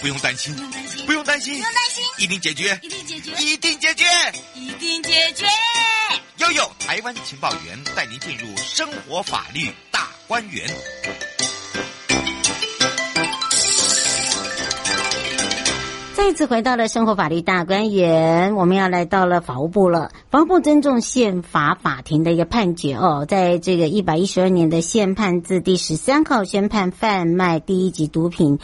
不用担心，不用担心，不用担心，一定解决，一定解决，一定解决，一定解决。悠悠台湾情报员带您进入生活法律大观园。再次回到了生活法律大观园，我们要来到了法务部了。包括尊重宪法法庭的一个判决哦，在这个一百一十二年的宪判字第十三号宣判贩卖第一级毒品。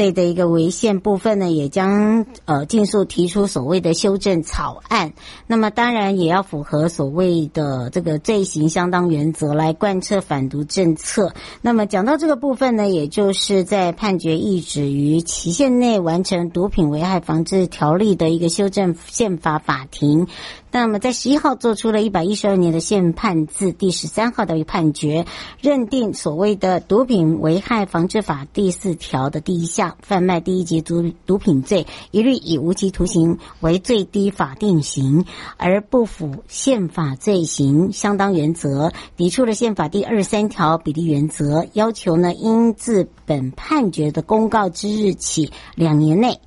这的一个违宪部分呢，也将呃尽速提出所谓的修正草案。那么当然也要符合所谓的这个罪刑相当原则来贯彻反毒政策。那么讲到这个部分呢，也就是在判决意旨于期限内完成毒品危害防治条例的一个修正宪法法庭。那么，在十一号做出了一百一十二年的宪判字第十三号的一个判决，认定所谓的《毒品危害防治法》第四条的第一项贩卖第一级毒毒品罪，一律以无期徒刑为最低法定刑，而不符宪法罪行相当原则，抵触了宪法第二十三条比例原则，要求呢，应自本判决的公告之日起两年内，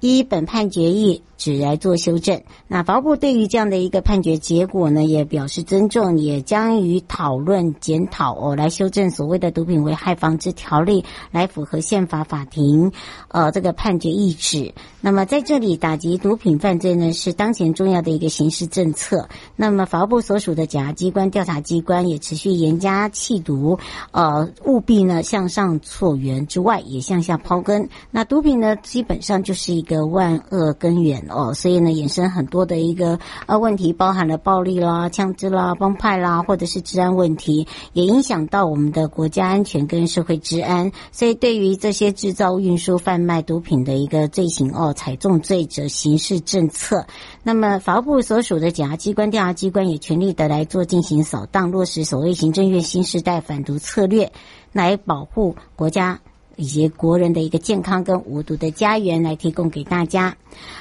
依本判决意旨来做修正。那法务部对于这样的一个判决结果呢，也表示尊重，也将于讨论检讨哦，来修正所谓的毒品危害防治条例，来符合宪法法庭呃这个判决意旨。那么在这里，打击毒品犯罪呢，是当前重要的一个刑事政策。那么法务部所属的检察机关、调查机关也持续严加缉毒，呃，务必呢向上溯源之外，也向下刨根。那毒品呢，基本上就是一个万恶根源。哦，所以呢，衍生很多的一个呃问题，包含了暴力啦、枪支啦、帮派啦，或者是治安问题，也影响到我们的国家安全跟社会治安。所以，对于这些制造、运输、贩卖毒品的一个罪行哦，采重罪者刑事政策。那么，法务部所属的检察机关、调查机关也全力的来做进行扫荡，落实所谓行政院新时代反毒策略，来保护国家。以及国人的一个健康跟无毒的家园来提供给大家。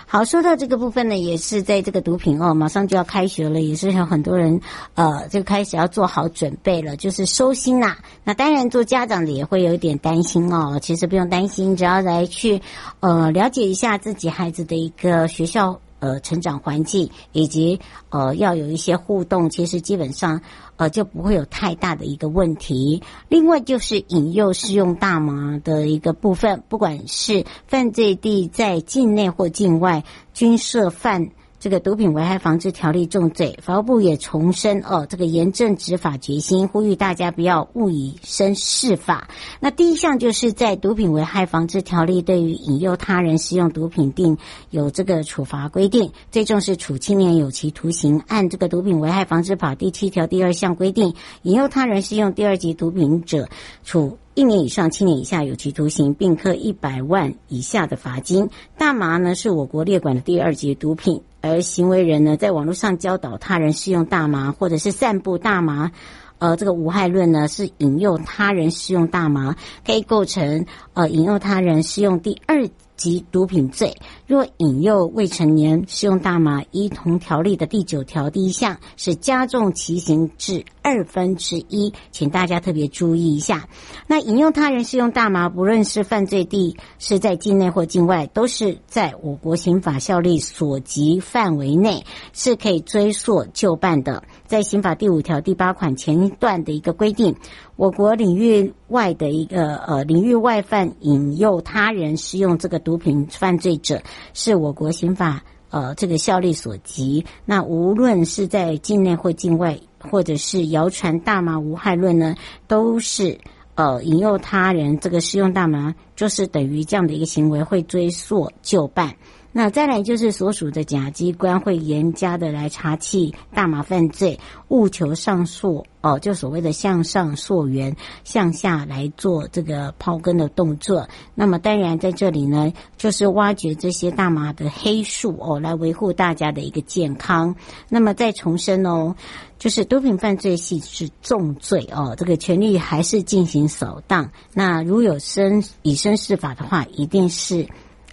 好，说到这个部分呢，也是在这个毒品哦，马上就要开学了，也是有很多人呃就开始要做好准备了，就是收心呐。那当然做家长的也会有一点担心哦，其实不用担心，只要来去呃了解一下自己孩子的一个学校。呃，成长环境以及呃，要有一些互动，其实基本上呃就不会有太大的一个问题。另外就是引诱适用大麻的一个部分，不管是犯罪地在境内或境外，均涉犯。这个毒品危害防治条例重罪，法务部也重申哦，这个严正执法决心，呼吁大家不要误以身试法。那第一项就是在毒品危害防治条例对于引诱他人使用毒品定有这个处罚规定，最重是处七年有期徒刑。按这个毒品危害防治法第七条第二项规定，引诱他人使用第二级毒品者，处一年以上七年以下有期徒刑，并科一百万以下的罚金。大麻呢，是我国列管的第二级毒品。而行为人呢，在网络上教导他人使用大麻，或者是散布大麻，呃，这个无害论呢，是引诱他人使用大麻，可以构成呃引诱他人使用第二及毒品罪。若引诱未成年使用大麻，依同条例的第九条第一项，是加重其刑至二分之一，请大家特别注意一下。那引诱他人使用大麻，不论是犯罪地是在境内或境外，都是在我国刑法效力所及范围内，是可以追溯就办的。在刑法第五条第八款前段的一个规定，我国领域外的一个呃领域外犯引诱他人使用这个毒品犯罪者。是我国刑法呃这个效力所及，那无论是在境内或境外，或者是谣传大麻无害论呢，都是呃引诱他人这个使用大麻，就是等于这样的一个行为会追溯就办。那再来就是所属的检察机关会严加的来查缉大麻犯罪，务求上溯哦，就所谓的向上溯源，向下来做这个刨根的动作。那么当然在这里呢，就是挖掘这些大麻的黑数哦，来维护大家的一个健康。那么再重申哦，就是毒品犯罪系是重罪哦，这个权力还是进行扫荡。那如有生以身试法的话，一定是。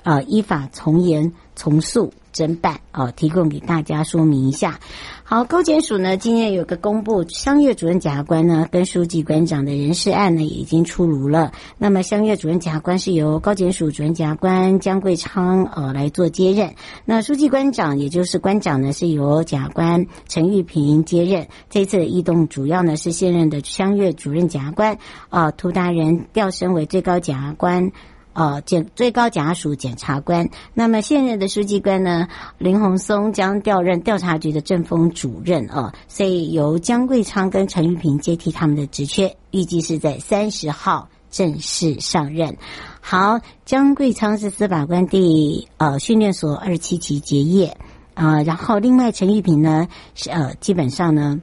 呃，依法从严从速侦办，哦，提供给大家说明一下。好，高检署呢，今天有个公布，香月主任检察官呢跟书记官长的人事案呢已经出炉了。那么，香月主任检察官是由高检署主任检察官江贵昌呃来做接任，那书记官长也就是官长呢是由检察官陈玉萍接任。这次的异动主要呢是现任的香月主任检察官啊涂达人调升为最高检察官。呃，检最高检察署检察官，那么现任的书记官呢，林鸿松将调任调查局的政风主任哦，所以由江贵昌跟陈玉萍接替他们的职缺，预计是在三十号正式上任。好，江贵昌是司法官第呃训练所二十七期结业啊，呃，然后另外陈玉萍呢是呃基本上呢。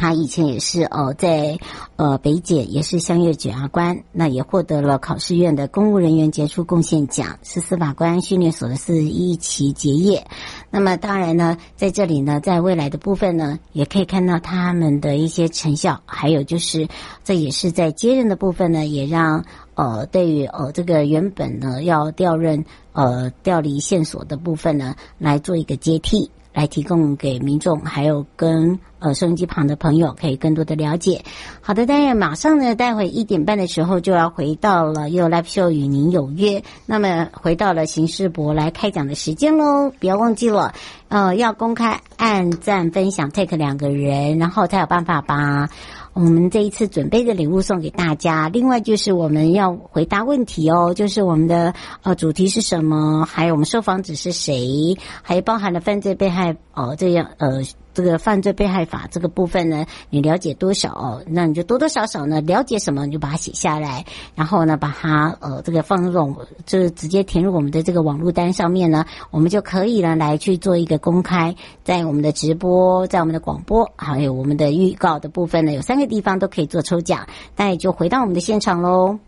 他以前也是哦，在呃北检也是香月检察官，那也获得了考试院的公务人员杰出贡献奖，是司法官训练所的四十一期结业。那么当然呢，在这里呢，在未来的部分呢，也可以看到他们的一些成效，还有就是这也是在接任的部分呢，也让呃对于呃这个原本呢要调任呃调离线索的部分呢，来做一个接替。来提供给民众，还有跟呃收音机旁的朋友可以更多的了解。好的，当然马上呢，待会一点半的时候就要回到了 You Live Show 与您有约。那么回到了刑事博来开讲的时间喽，不要忘记了，呃，要公开按赞分享 take 两个人，然后才有办法把。我们这一次准备的礼物送给大家，另外就是我们要回答问题哦，就是我们的呃主题是什么，还有我们受访者是谁，还包含了犯罪被害哦这样呃。这个犯罪被害法这个部分呢，你了解多少？那你就多多少少呢了解什么，你就把它写下来，然后呢把它呃这个放入就是直接填入我们的这个网络单上面呢，我们就可以呢来去做一个公开，在我们的直播，在我们的广播，还有我们的预告的部分呢，有三个地方都可以做抽奖。那也就回到我们的现场喽。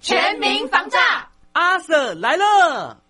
全民防诈，阿 Sir 来了。